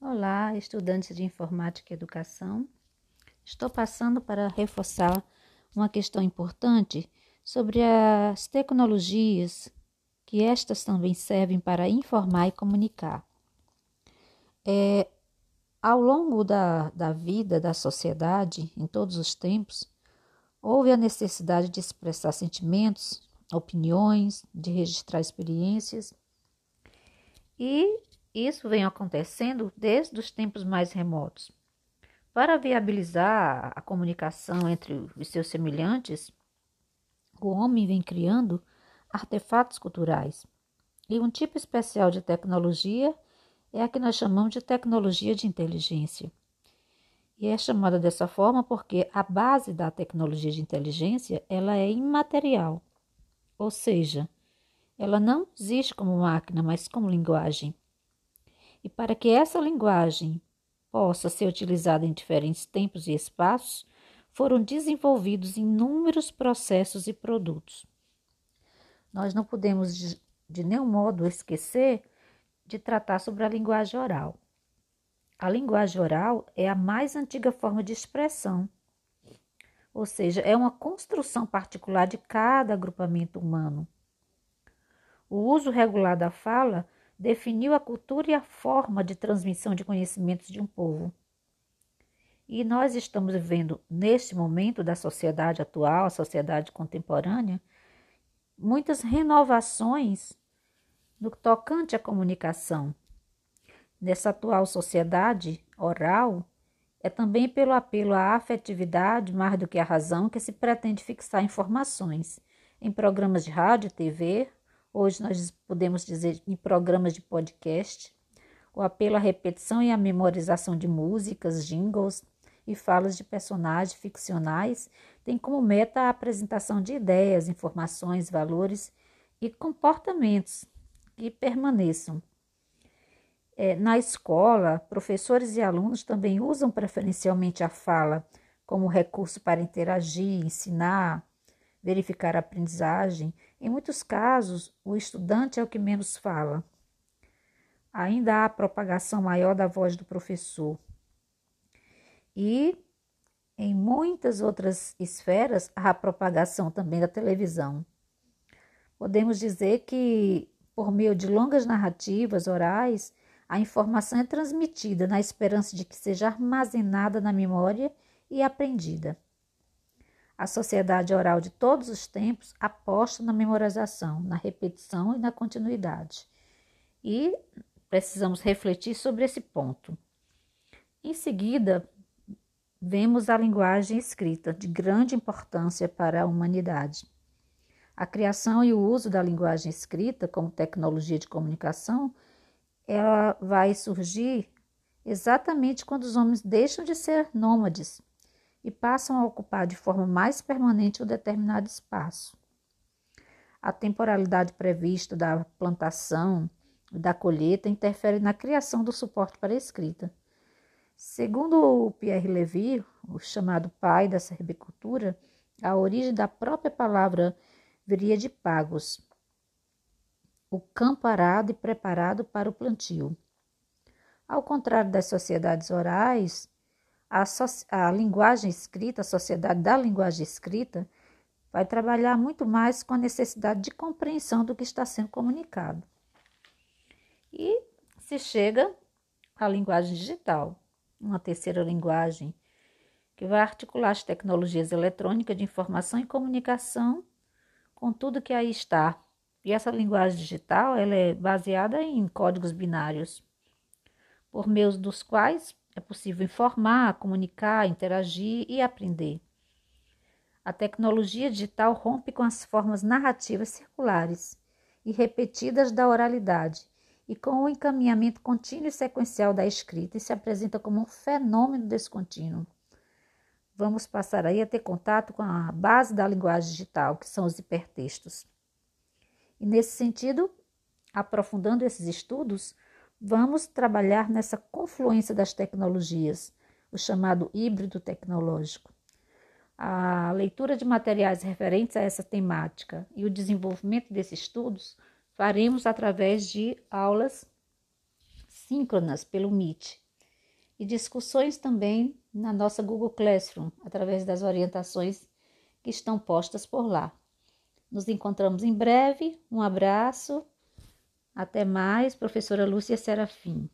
Olá, estudantes de informática e educação. Estou passando para reforçar uma questão importante sobre as tecnologias, que estas também servem para informar e comunicar. É, ao longo da, da vida da sociedade, em todos os tempos, houve a necessidade de expressar sentimentos, opiniões, de registrar experiências. E isso vem acontecendo desde os tempos mais remotos. Para viabilizar a comunicação entre os seus semelhantes, o homem vem criando artefatos culturais. E um tipo especial de tecnologia é a que nós chamamos de tecnologia de inteligência. E é chamada dessa forma porque a base da tecnologia de inteligência ela é imaterial, ou seja, ela não existe como máquina, mas como linguagem. E para que essa linguagem possa ser utilizada em diferentes tempos e espaços, foram desenvolvidos inúmeros processos e produtos. Nós não podemos de, nenhum modo esquecer de tratar sobre a linguagem oral. A linguagem oral é a mais antiga forma de expressão, ou seja, é uma construção particular de cada agrupamento humano. O uso regular da fala definiu a cultura e a forma de transmissão de conhecimentos de um povo. E nós estamos vivendo, neste momento da sociedade atual, a sociedade contemporânea, muitas renovações no tocante à comunicação. Nessa atual sociedade oral, é também pelo apelo à afetividade, mais do que à razão, que se pretende fixar informações em programas de rádio, TV, Hoje nós podemos dizer em programas de podcast, o apelo à repetição e à memorização de músicas, jingles e falas de personagens ficcionais tem como meta a apresentação de ideias, informações, valores e comportamentos que permaneçam. É, na escola, professores e alunos também usam preferencialmente a fala como recurso para interagir, ensinar, verificar a aprendizagem. Em muitos casos, o estudante é o que menos fala. Ainda há propagação maior da voz do professor. E em muitas outras esferas, há propagação também da televisão. Podemos dizer que, por meio de longas narrativas orais, a informação é transmitida na esperança de que seja armazenada na memória e aprendida. A sociedade oral de todos os tempos aposta na memorização, na repetição e na continuidade. E precisamos refletir sobre esse ponto. Em seguida, vemos a linguagem escrita, de grande importância para a humanidade. A criação e o uso da linguagem escrita como tecnologia de comunicação, ela vai surgir exatamente quando os homens deixam de ser nômades e passam a ocupar de forma mais permanente um determinado espaço. A temporalidade prevista da plantação e da colheita interfere na criação do suporte para a escrita. Segundo Pierre Levy, o chamado pai da serbicultura, a origem da própria palavra viria de pagos, o campo arado e preparado para o plantio. Ao contrário das sociedades orais, a, so a linguagem escrita, a sociedade da linguagem escrita, vai trabalhar muito mais com a necessidade de compreensão do que está sendo comunicado. E se chega à linguagem digital, uma terceira linguagem que vai articular as tecnologias eletrônicas de informação e comunicação com tudo que aí está. E essa linguagem digital ela é baseada em códigos binários, por meio dos quais é possível informar, comunicar, interagir e aprender. A tecnologia digital rompe com as formas narrativas circulares e repetidas da oralidade e com o encaminhamento contínuo e sequencial da escrita e se apresenta como um fenômeno descontínuo. Vamos passar aí a ter contato com a base da linguagem digital, que são os hipertextos. E nesse sentido, aprofundando esses estudos, Vamos trabalhar nessa confluência das tecnologias, o chamado híbrido tecnológico. A leitura de materiais referentes a essa temática e o desenvolvimento desses estudos faremos através de aulas síncronas pelo Meet, e discussões também na nossa Google Classroom, através das orientações que estão postas por lá. Nos encontramos em breve. Um abraço. Até mais, professora Lúcia Serafim.